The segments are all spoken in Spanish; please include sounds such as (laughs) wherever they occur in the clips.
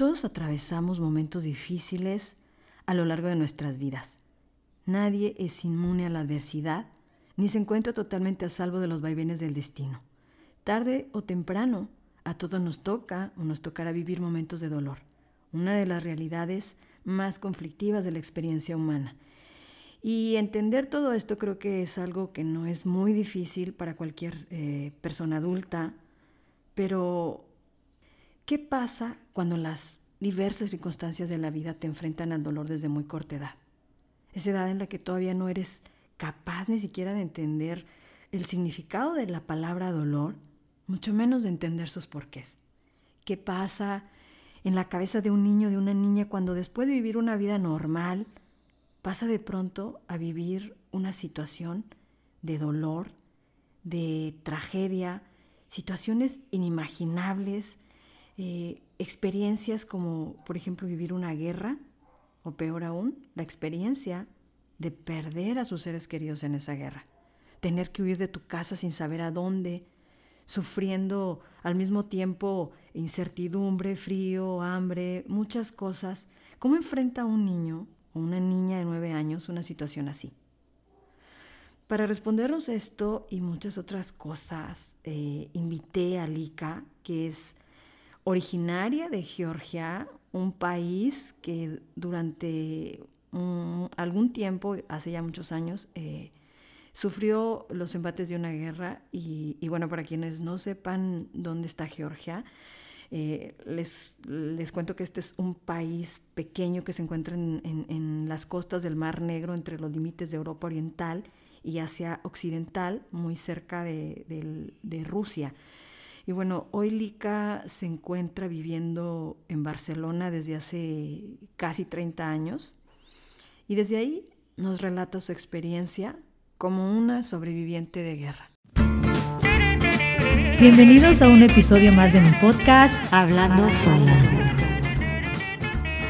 Todos atravesamos momentos difíciles a lo largo de nuestras vidas. Nadie es inmune a la adversidad ni se encuentra totalmente a salvo de los vaivenes del destino. Tarde o temprano, a todos nos toca o nos tocará vivir momentos de dolor, una de las realidades más conflictivas de la experiencia humana. Y entender todo esto creo que es algo que no es muy difícil para cualquier eh, persona adulta, pero ¿Qué pasa cuando las diversas circunstancias de la vida te enfrentan al dolor desde muy corta edad? Esa edad en la que todavía no eres capaz ni siquiera de entender el significado de la palabra dolor, mucho menos de entender sus porqués. ¿Qué pasa en la cabeza de un niño, de una niña, cuando después de vivir una vida normal, pasa de pronto a vivir una situación de dolor, de tragedia, situaciones inimaginables, eh, experiencias como, por ejemplo, vivir una guerra, o peor aún, la experiencia de perder a sus seres queridos en esa guerra, tener que huir de tu casa sin saber a dónde, sufriendo al mismo tiempo incertidumbre, frío, hambre, muchas cosas. ¿Cómo enfrenta un niño o una niña de nueve años una situación así? Para respondernos esto y muchas otras cosas, eh, invité a Lika, que es originaria de Georgia, un país que durante algún tiempo, hace ya muchos años, eh, sufrió los embates de una guerra y, bueno, para quienes no sepan dónde está Georgia, eh, les, les, cuento que este es un país pequeño que se encuentra en, las costas del Mar Negro, entre los límites de Europa Oriental y Asia Occidental, muy cerca de, de Rusia. Y bueno, hoy Lika se encuentra viviendo en Barcelona desde hace casi 30 años y desde ahí nos relata su experiencia como una sobreviviente de guerra. Bienvenidos a un episodio más de mi podcast Hablando Sola.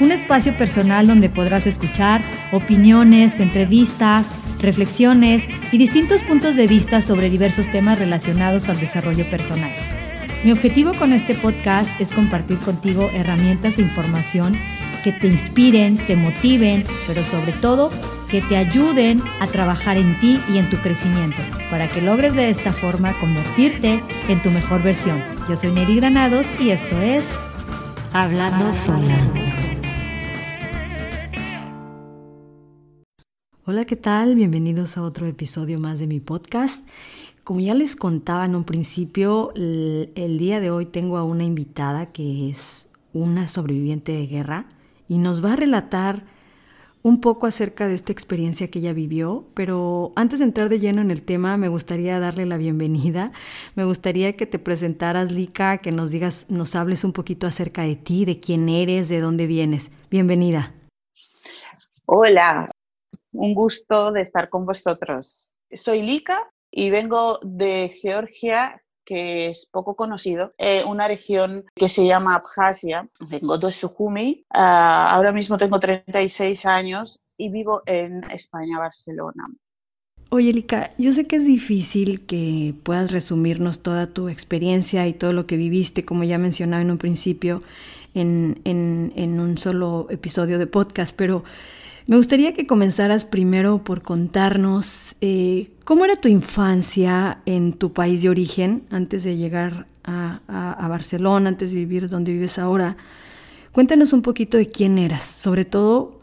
Un espacio personal donde podrás escuchar opiniones, entrevistas, reflexiones y distintos puntos de vista sobre diversos temas relacionados al desarrollo personal. Mi objetivo con este podcast es compartir contigo herramientas e información que te inspiren, te motiven, pero sobre todo que te ayuden a trabajar en ti y en tu crecimiento, para que logres de esta forma convertirte en tu mejor versión. Yo soy Neri Granados y esto es Hablando Sola. Hola, ¿qué tal? Bienvenidos a otro episodio más de mi podcast. Como ya les contaba en un principio, el, día de hoy tengo a una invitada que es una sobreviviente de guerra y nos va a relatar un poco acerca de esta experiencia que ella vivió, pero antes de entrar de lleno en el tema, me gustaría darle la bienvenida. Me gustaría que te presentaras, Lika, que nos digas, nos hables un poquito acerca de ti, de quién eres, de dónde vienes. Bienvenida. Hola, un gusto de estar con vosotros. Soy Lika, y vengo de Georgia, que es poco conocido, eh, una región que se llama Abjasia. Vengo de Sujumi, ah, ahora mismo tengo 36 años y vivo en España, Barcelona. Oye, Lika, yo sé que es difícil que puedas resumirnos toda tu experiencia y todo lo que viviste, como ya mencionaba en un principio, en, en un solo episodio de podcast, pero me gustaría que comenzaras primero por contarnos eh, cómo era tu infancia en tu país de origen antes de llegar a, Barcelona, antes de vivir donde vives ahora. Cuéntanos un poquito de quién eras, sobre todo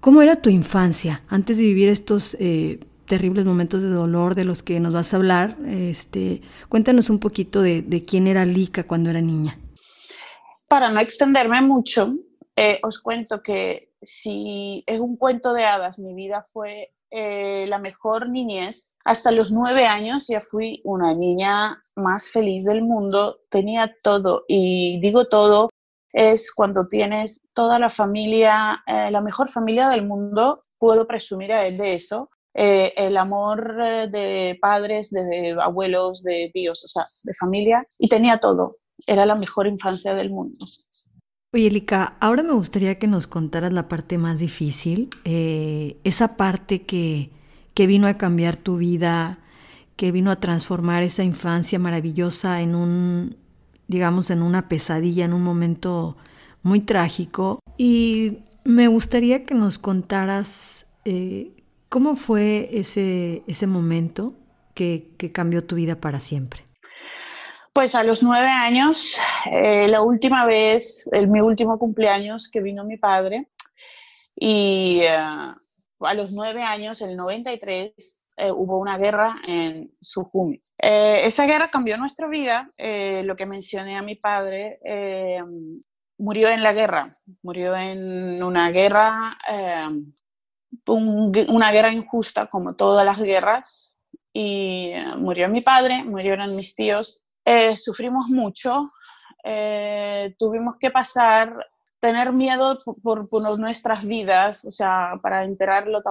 cómo era tu infancia antes de vivir estos eh, terribles momentos de dolor de los que nos vas a hablar. Este, cuéntanos un poquito de, quién era Lika cuando era niña. Para no extenderme mucho, eh, os cuento que si es un cuento de hadas, mi vida fue eh, la mejor niñez. Hasta los nueve años ya fui una niña más feliz del mundo, tenía todo y digo todo es cuando tienes toda la familia, eh, la mejor familia del mundo, puedo presumir a él de eso. Eh, el amor de padres, de abuelos, de tíos, o sea, de familia, y tenía todo. Era la mejor infancia del mundo. Oye, Lika, ahora me gustaría que nos contaras la parte más difícil, eh, esa parte que, que vino a cambiar tu vida, que vino a transformar esa infancia maravillosa en un, digamos, en una pesadilla, en un momento muy trágico. Y me gustaría que nos contaras eh, cómo fue ese, ese momento que, cambió tu vida para siempre. Pues a los nueve años, eh, la última vez, el, mi último cumpleaños que vino mi padre, y eh, a los nueve años, el 93, eh, hubo una guerra en Sujumi. Esa guerra cambió nuestra vida. Lo que mencioné a mi padre, murió en la guerra, murió en una guerra, una guerra injusta como todas las guerras. Y murió mi padre, murieron mis tíos. Sufrimos mucho, tuvimos que pasar tener miedo por, por, nuestras vidas, o sea, para enterarlo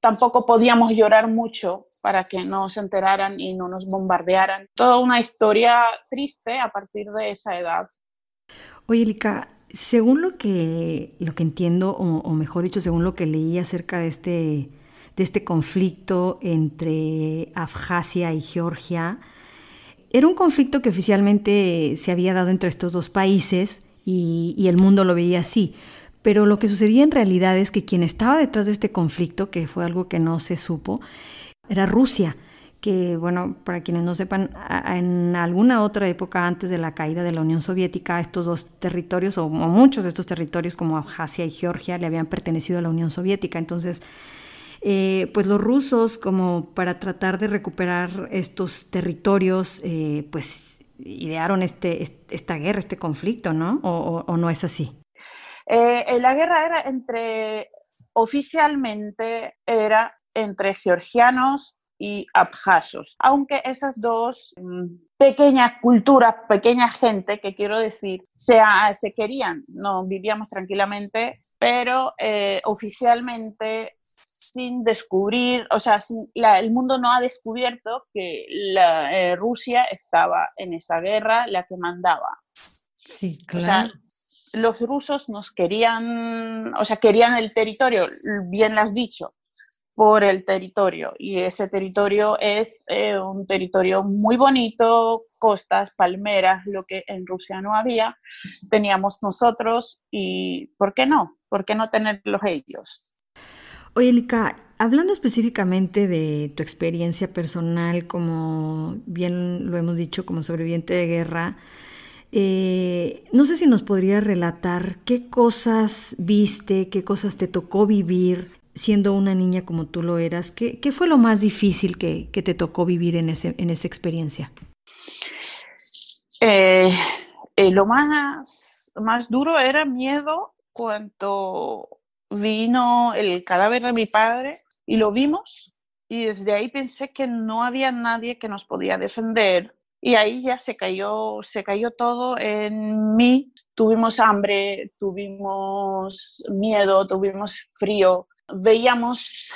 tampoco podíamos llorar mucho para que no se enteraran y no nos bombardearan. Toda una historia triste a partir de esa edad. Oye, Lika, según lo que, lo que entiendo, o, mejor dicho, según lo que leí acerca de este, de este conflicto entre Abjasia y Georgia, era un conflicto que oficialmente se había dado entre estos dos países y, y el mundo lo veía así. Pero lo que sucedía en realidad es que quien estaba detrás de este conflicto, que fue algo que no se supo, era Rusia, que bueno, para quienes no sepan, en alguna otra época antes de la caída de la Unión Soviética, estos dos territorios, o muchos de estos territorios como Abjasia y Georgia, le habían pertenecido a la Unión Soviética. Entonces, eh, pues los rusos, como para tratar de recuperar estos territorios, eh, pues idearon este, esta guerra, este conflicto, ¿no? o no es así? Eh, la guerra era entre, oficialmente era entre georgianos y abjasos, aunque esas dos mm, pequeñas culturas, pequeña gente, que quiero decir, se, se querían, no vivíamos tranquilamente, pero eh, oficialmente sin descubrir, o sea, el mundo no ha descubierto que la, eh, Rusia estaba en esa guerra, la que mandaba. Sí, claro los rusos nos querían, o sea, querían el territorio, bien lo has dicho, por el territorio. Y ese territorio es eh, un territorio muy bonito, costas, palmeras, lo que en Rusia no había, teníamos nosotros y ¿por qué no? ¿Por qué no tenerlos ellos? Oye, Lika, hablando específicamente de tu experiencia personal, como bien lo hemos dicho, como sobreviviente de guerra, eh, no sé si nos podría relatar qué cosas viste, qué cosas te tocó vivir siendo una niña como tú lo eras. ¿Qué, fue lo más difícil que, te tocó vivir en, ese, en esa experiencia? Eh, eh, lo más, más duro era miedo cuando vino el cadáver de mi padre y lo vimos y desde ahí pensé que no había nadie que nos podía defender y ahí ya se cayó, se cayó todo en mí. Tuvimos hambre, tuvimos miedo, tuvimos frío. Veíamos,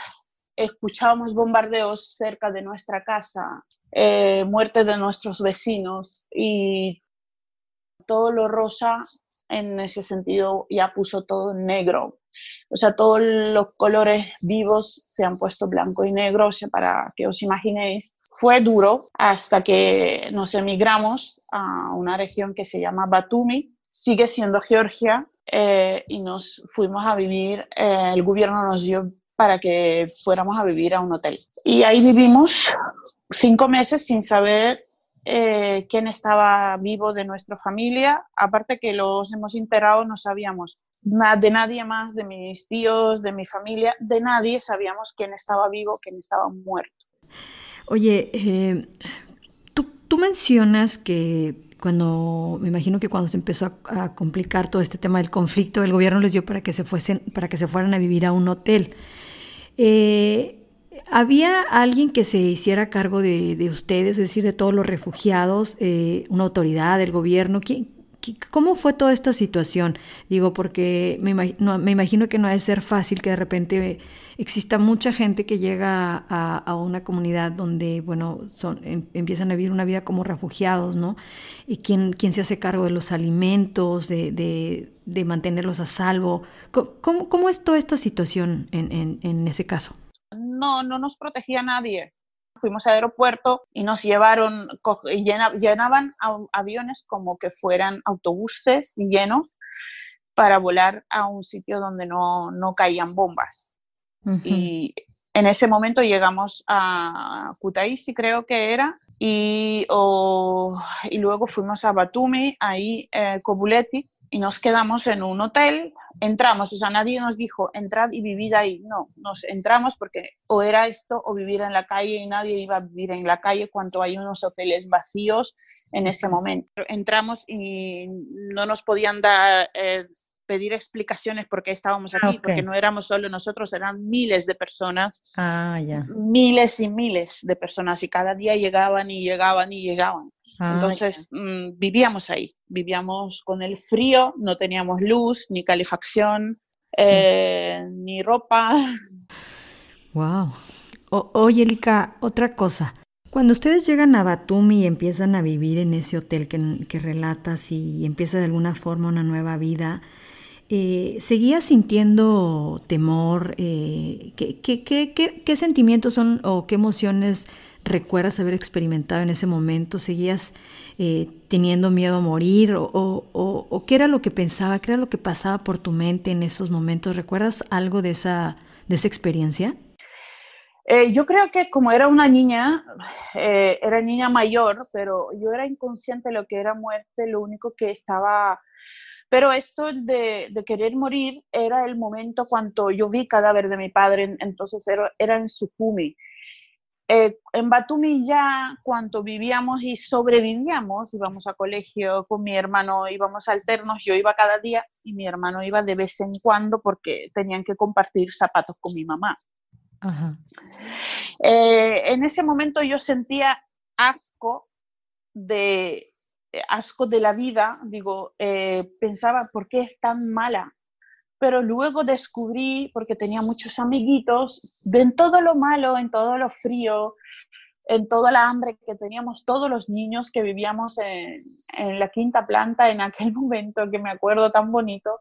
escuchábamos bombardeos cerca de nuestra casa, eh, muerte de nuestros vecinos y todo lo rosa en ese sentido ya puso todo negro. O sea, todos los colores vivos se han puesto blanco y negro, o sea, para que os imaginéis. Fue duro hasta que nos emigramos a una región que se llama Batumi, sigue siendo Georgia, eh, y nos fuimos a vivir, eh, el gobierno nos dio para que fuéramos a vivir a un hotel. Y ahí vivimos cinco meses sin saber eh, quién estaba vivo de nuestra familia, aparte que los hemos enterado, no sabíamos de nadie más, de mis tíos, de mi familia, de nadie sabíamos quién estaba vivo, quién estaba muerto. Oye, eh, tú, mencionas que cuando, me imagino que cuando se empezó a, complicar todo este tema del conflicto, el gobierno les dio para que se fuesen, para que se fueran a vivir a un hotel. Eh, ¿Había alguien que se hiciera cargo de, ustedes, es decir, de todos los refugiados, eh, una autoridad del gobierno? ¿Cómo fue toda esta situación? Digo, porque me, imagino que no ha de ser fácil que de repente exista mucha gente que llega a, una comunidad donde, bueno, son, em, empiezan a vivir una vida como refugiados, ¿no? Y quién, quién se hace cargo de los alimentos, de, de, mantenerlos a salvo. ¿Cómo, ¿Cómo, es toda esta situación en, en ese caso? no, no nos protegía nadie. Fuimos al aeropuerto y nos llevaron, llenaban aviones como que fueran autobuses llenos para volar a un sitio donde no, no caían bombas. Y en ese momento llegamos a Kutaisi, creo que era, y, y luego fuimos a Batumi, ahí eh, Kobuleti, y nos quedamos en un hotel, entramos, o sea, nadie nos dijo, entrad y vivid ahí, no, nos entramos porque o era esto o vivir en la calle y nadie iba a vivir en la calle cuando hay unos hoteles vacíos en ese momento. Entramos y no nos podían dar... Eh, pedir explicaciones por qué estábamos aquí, porque no éramos solo nosotros, eran miles de personas, ah, ya. miles y miles de personas, y cada día llegaban y llegaban y llegaban. Ah, Entonces mm, vivíamos ahí, vivíamos con el frío, no teníamos luz, ni calefacción, eh, ni ropa. Wow. oye, Elika, otra cosa. Cuando ustedes llegan a Batumi y empiezan a vivir en ese hotel que, que relatas y empieza de alguna forma una nueva vida, eh, ¿seguías sintiendo temor? Eh, ¿qué, qué, qué, qué, sentimientos son o qué emociones recuerdas haber experimentado en ese momento? ¿Seguías eh, teniendo miedo a morir? O, qué era lo que pensaba? ¿Qué era lo que pasaba por tu mente en esos momentos? ¿Recuerdas algo de esa, de esa experiencia? Eh, yo creo que como era una niña, eh, era niña mayor, pero yo era inconsciente de lo que era muerte, lo único que estaba... Pero esto de, de querer morir era el momento cuando yo vi cadáver de mi padre, entonces era, era en Sukumi. Eh, en Batumi ya cuando vivíamos y sobrevivíamos, íbamos a colegio con mi hermano, íbamos alternos, yo iba cada día y mi hermano iba de vez en cuando porque tenían que compartir zapatos con mi mamá. Eh, en ese momento yo sentía asco de, asco de la vida, digo, eh, pensaba, ¿por qué es tan mala? Pero luego descubrí, porque tenía muchos amiguitos, de en todo lo malo, en todo lo frío, en toda la hambre que teníamos todos los niños que vivíamos en, en, la quinta planta en aquel (laughs) momento, que me acuerdo tan bonito,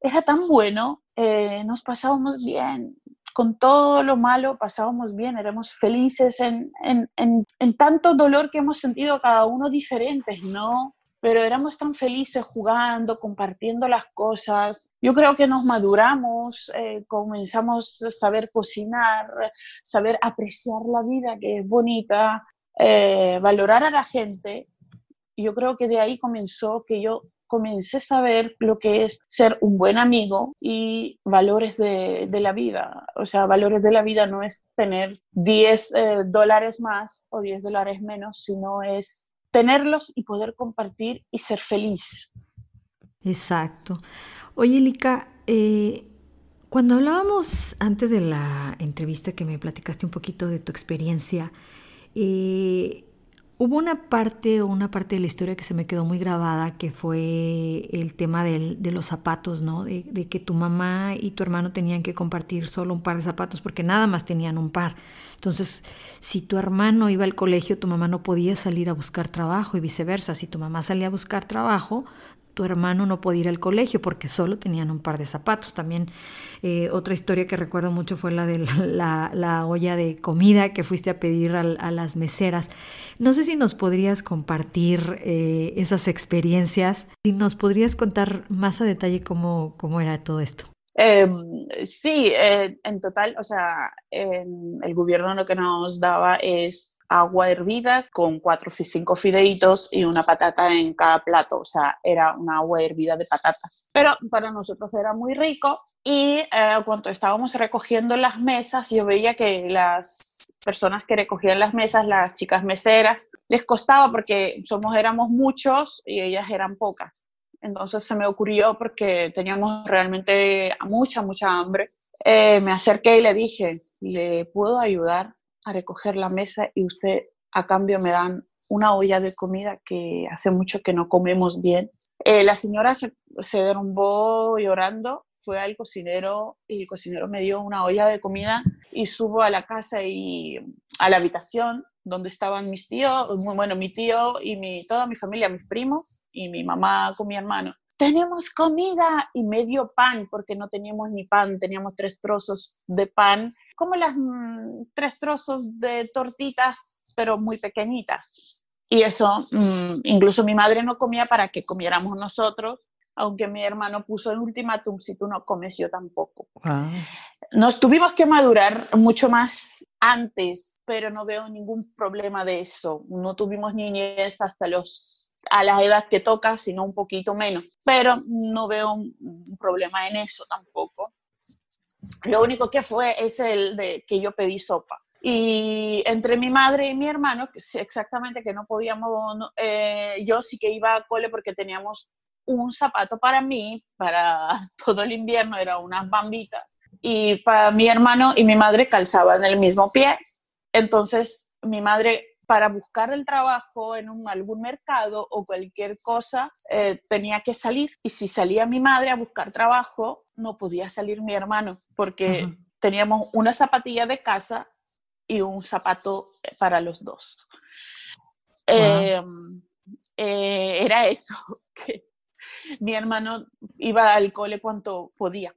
era tan bueno, eh, nos pasábamos bien, con todo lo malo pasábamos bien, éramos felices en, en, en, en tanto dolor que hemos sentido cada uno diferentes, ¿no? Pero éramos tan felices jugando, compartiendo las cosas. Yo creo que nos maduramos, eh, comenzamos a saber cocinar, saber apreciar la vida, que es bonita, eh, valorar a la gente. Yo creo que de ahí comenzó que yo comencé a saber lo que es ser un buen amigo y valores de, de la vida. O sea, valores de la vida no es tener 10 eh, dólares más o 10 dólares menos, sino es tenerlos y poder compartir y ser feliz. Exacto. Oye, Lika, eh, cuando hablábamos antes de la entrevista que me platicaste un poquito de tu experiencia, eh, hubo una parte o una parte de la historia que se me quedó muy grabada, que fue el tema de los zapatos, ¿no? De, de, que tu mamá y tu hermano tenían que compartir solo un par de zapatos porque nada más tenían un par. Entonces, si tu hermano iba al colegio, tu mamá no podía salir a buscar trabajo y viceversa. Si tu mamá salía a buscar trabajo, tu hermano no podía ir al colegio porque solo tenían un par de zapatos. También eh, otra historia que recuerdo mucho fue la de la, (laughs) olla de comida que fuiste a pedir a, las meseras. No sé si nos podrías compartir eh, esas experiencias y nos podrías contar más a detalle cómo, cómo era todo esto. Em, sí, eh, en total, o sea, el gobierno lo que nos daba es agua hervida con cuatro o cinco fideitos y una patata en cada plato, o sea, era una agua hervida de patatas. Pero para nosotros era muy rico y eh, cuando estábamos recogiendo las mesas, yo veía que las personas que recogían las mesas, las chicas meseras, les costaba porque somos éramos muchos y ellas eran pocas. Entonces se me ocurrió porque teníamos realmente mucha, mucha hambre. Eh, me acerqué y le dije, ¿le puedo ayudar a recoger la mesa y usted a cambio me dan una olla de comida que hace mucho que no comemos bien? Eh, la señora se, se derrumbó llorando, fue al cocinero y el cocinero me dio una olla de comida y subo a la casa y a la habitación donde estaban mis tíos, bueno, mi tío y toda mi familia, mis primos y mi mamá con mi hermano. Tenemos comida y medio pan, porque no teníamos ni pan, teníamos tres trozos de pan, como las mm, tres trozos de tortitas, pero muy pequeñitas. Y eso, mm, incluso mi madre no comía para que comiéramos nosotros. aunque mi hermano puso el ultimátum, si tú no comes, yo tampoco. Nos tuvimos que madurar mucho más antes, pero no veo ningún problema de eso. No tuvimos niñez hasta los a la edad que toca, sino un poquito menos, pero no veo un problema en eso tampoco. Lo único que fue es el de que yo pedí sopa. Y entre mi madre y mi hermano, exactamente que no podíamos, eh, yo sí que iba a cole porque teníamos un zapato para mí, para (laughs) todo el invierno, eran unas bambitas, y para mi hermano y mi madre calzaban el mismo pie. Entonces, mi madre, para buscar el trabajo en algún mercado o cualquier cosa, eh, tenía que salir. Y si salía mi madre a buscar trabajo, no podía salir mi hermano, porque teníamos una zapatilla de casa y un zapato para los dos. Em, eh, era eso, (laughs) que mi hermano iba al cole cuanto podía.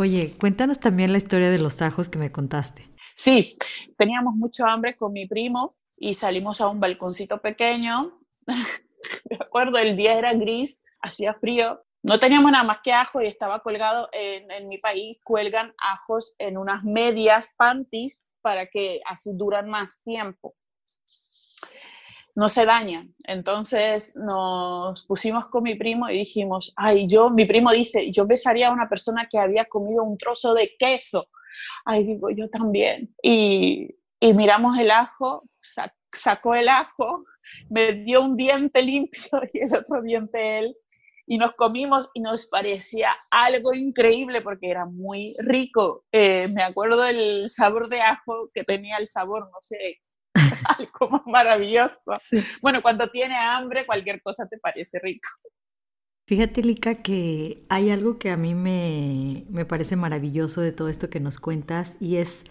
Oye, cuéntanos también la historia de los ajos que me contaste. Sí, teníamos mucho hambre con mi primo y salimos a un balconcito pequeño. (laughs) me acuerdo, el día era gris, hacía frío. No teníamos nada más que ajo y estaba colgado en, en mi país, cuelgan ajos en unas medias panties para que así duran más tiempo. No se dañan. Entonces nos pusimos con mi primo y dijimos, ay, yo, mi primo dice, yo besaría a una persona que había comido un trozo de queso. Ay, digo, yo también. Y, y miramos el ajo, sacó el ajo, me dio un diente limpio (laughs) y el otro diente él y nos comimos y nos parecía algo increíble porque era muy rico. Eh, me acuerdo del sabor de ajo que tenía el sabor, no sé, (laughs) algo más maravilloso. Bueno, cuando tiene hambre cualquier cosa te parece rico. Fíjate, Lika, que hay algo que a mí me, me parece maravilloso de todo esto que nos cuentas y es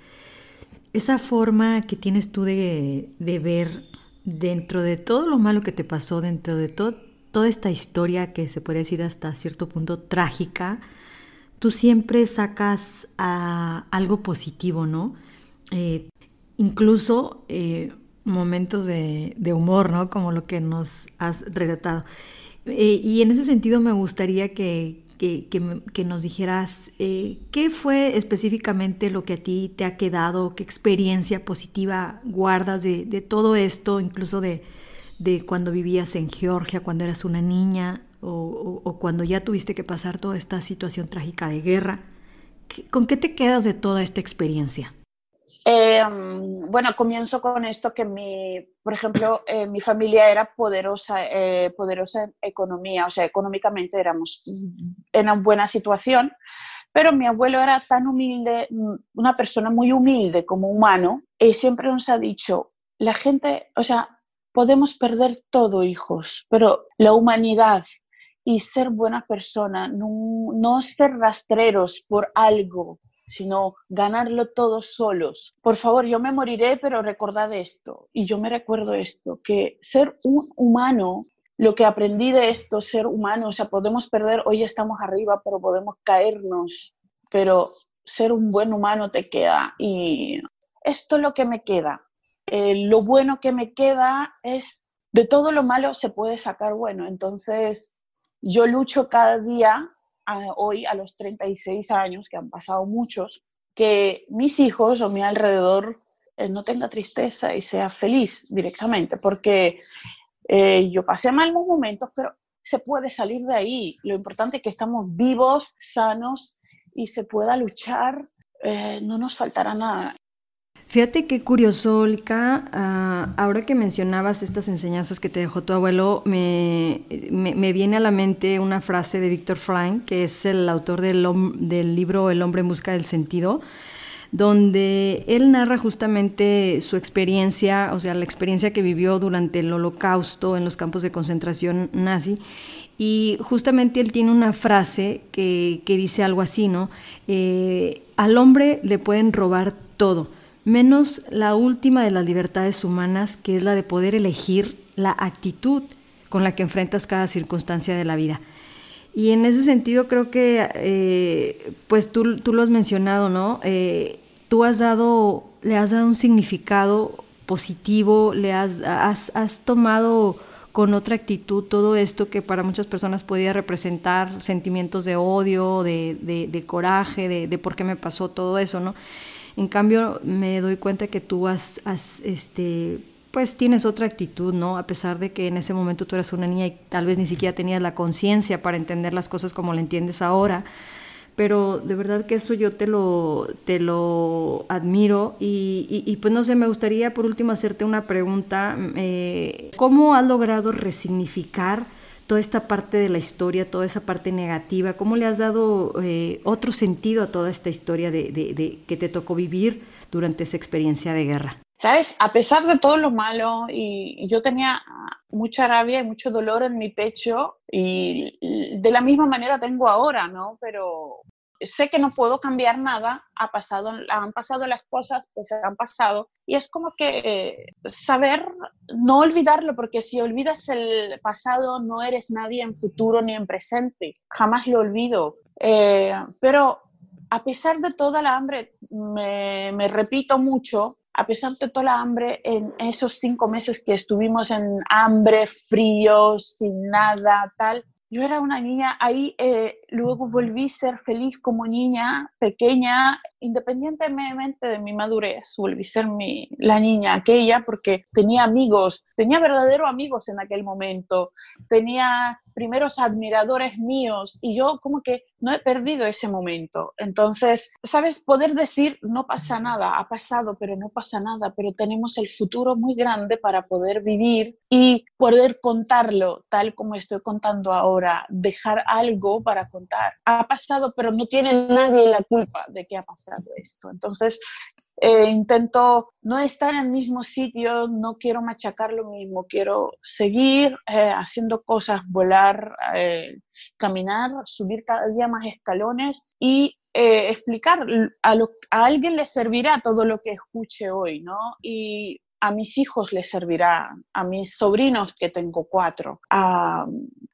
esa forma que tienes tú de, de ver dentro de todo lo malo que te pasó, dentro de toda esta historia que se puede decir hasta cierto punto trágica, tú siempre sacas algo positivo, ¿no? Eh, incluso eh, momentos de, humor, ¿no? Como lo que nos has relatado. Eh, y en ese sentido me gustaría que, nos dijeras qué fue específicamente lo que a ti te ha quedado, qué experiencia positiva guardas de todo esto, incluso de, de cuando vivías en Georgia, cuando eras una niña o, cuando ya tuviste que pasar toda esta situación trágica de guerra. ¿Con qué te quedas de toda esta experiencia? Em, bueno, comienzo con esto que mi, por ejemplo, eh, mi familia era poderosa, eh, poderosa en economía, o sea, económicamente éramos en una buena situación, pero mi abuelo era tan humilde, una persona muy humilde como humano, y siempre nos ha dicho, la gente, o sea, Podemos perder todo, hijos, pero la humanidad y ser buena persona, no, ser rastreros por algo, sino ganarlo todos solos. Por favor, yo me moriré, pero recordad esto, y yo me recuerdo esto, que ser un humano, lo que aprendí de esto, ser humano, o sea, podemos perder, hoy estamos arriba, pero podemos caernos, pero ser un buen humano te queda. Y esto es lo que me queda. Eh, lo bueno que me queda es, de todo lo malo se puede sacar bueno. Entonces, yo lucho cada día, hoy a los 36 años, que han pasado muchos, que mis hijos o mi alrededor eh, no tenga tristeza y sea feliz directamente, porque eh, yo pasé malos momentos, pero se puede salir de ahí. Lo importante es que estamos vivos, sanos y se pueda luchar, no nos faltará nada. Fíjate qué curioso, Olika. Ah, ahora que mencionabas estas enseñanzas que te dejó tu abuelo, me, viene a la mente una frase de Víctor Frank, que es el autor del, del libro El hombre en busca del sentido, donde él narra justamente su experiencia, o sea, la experiencia que vivió durante el holocausto en los campos de concentración nazi. Y justamente él tiene una frase que, dice algo así, ¿no? Eh, al hombre le pueden robar todo menos la última de las libertades humanas, que es la de poder elegir la actitud con la que enfrentas cada circunstancia de la vida. Y en ese sentido creo que, eh, pues tú, tú, lo has mencionado, ¿no? Eh, tú has dado, le has dado un significado positivo, le has, has, has tomado con otra actitud todo esto que para muchas personas podía representar sentimientos de odio, de, coraje, de, por qué me pasó todo eso, ¿no? En cambio, me doy cuenta que tú has, este, pues tienes otra actitud, ¿no? A pesar de que en ese momento tú eras una niña y tal vez ni siquiera tenías la conciencia para entender las cosas como la entiendes ahora pero de verdad que eso yo te lo, te lo admiro y, pues no sé, me gustaría por último hacerte una pregunta. Eh, ¿Cómo has logrado resignificar toda esta parte de la historia, toda esa parte negativa? ¿Cómo le has dado eh, otro sentido a toda esta historia de, de, que te tocó vivir durante esa experiencia de guerra? Sabes, a pesar de todo lo malo, y yo tenía mucha rabia y mucho dolor en mi pecho, y de la misma manera tengo ahora, ¿no? Pero sé que no puedo cambiar nada, ha pasado, han pasado las cosas que se han pasado, y es como que eh, saber no olvidarlo, porque si olvidas el pasado, no eres nadie en futuro ni en presente, jamás lo olvido. Eh, pero a pesar de toda la hambre, me, repito mucho, a pesar de toda la hambre, en esos cinco meses que estuvimos en hambre, frío, sin nada, tal, yo era una niña, ahí eh, luego volví a ser feliz como niña pequeña, independientemente de mi madurez, volví a ser mi, la niña aquella porque tenía amigos, tenía verdaderos amigos en aquel momento, tenía primeros admiradores míos y yo como que no he perdido ese momento. Entonces, ¿sabes? Poder decir, no pasa nada, ha pasado, pero no pasa nada, pero tenemos el futuro muy grande para poder vivir y poder contarlo tal como estoy contando ahora, dejar algo para contar. Ha pasado, pero no tiene nadie la culpa de que ha pasado esto. Entonces, eh, intento no estar en el mismo sitio, no quiero machacar lo mismo, quiero seguir eh, haciendo cosas, volar, eh, caminar, subir cada día más escalones y explicar, a, a alguien le servirá todo lo que escuche hoy, ¿no? Y a mis hijos les servirá, a mis sobrinos que tengo cuatro, a,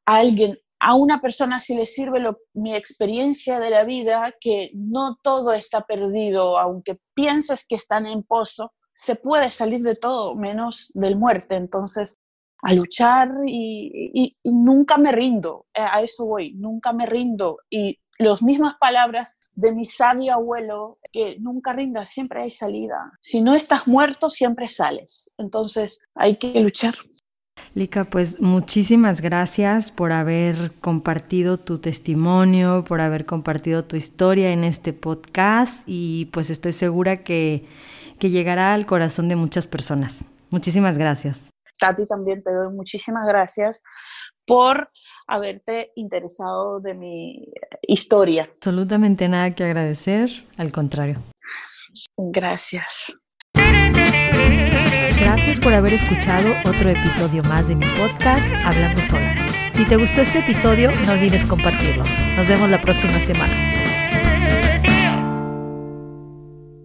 a alguien a una persona si le sirve mi experiencia de la vida, que no todo está perdido, aunque pienses que están en pozo, se puede salir de todo menos del muerte. Entonces, a luchar y, nunca me rindo, eh, a eso voy, nunca me rindo. Y las mismas palabras de mi sabio abuelo, que nunca rindas, siempre hay salida. Si no estás muerto, siempre sales. Entonces, hay que luchar. Lika, pues muchísimas gracias por haber compartido tu testimonio, por haber compartido tu historia en este podcast y pues estoy segura que, que llegará al corazón de muchas personas. Muchísimas gracias. A ti también te doy muchísimas gracias por haberte interesado de mi historia. Absolutamente nada que agradecer, al contrario. Gracias. Gracias por haber escuchado otro episodio más de mi podcast Hablando Sola. Si te gustó este episodio, no olvides compartirlo. Nos vemos la próxima semana.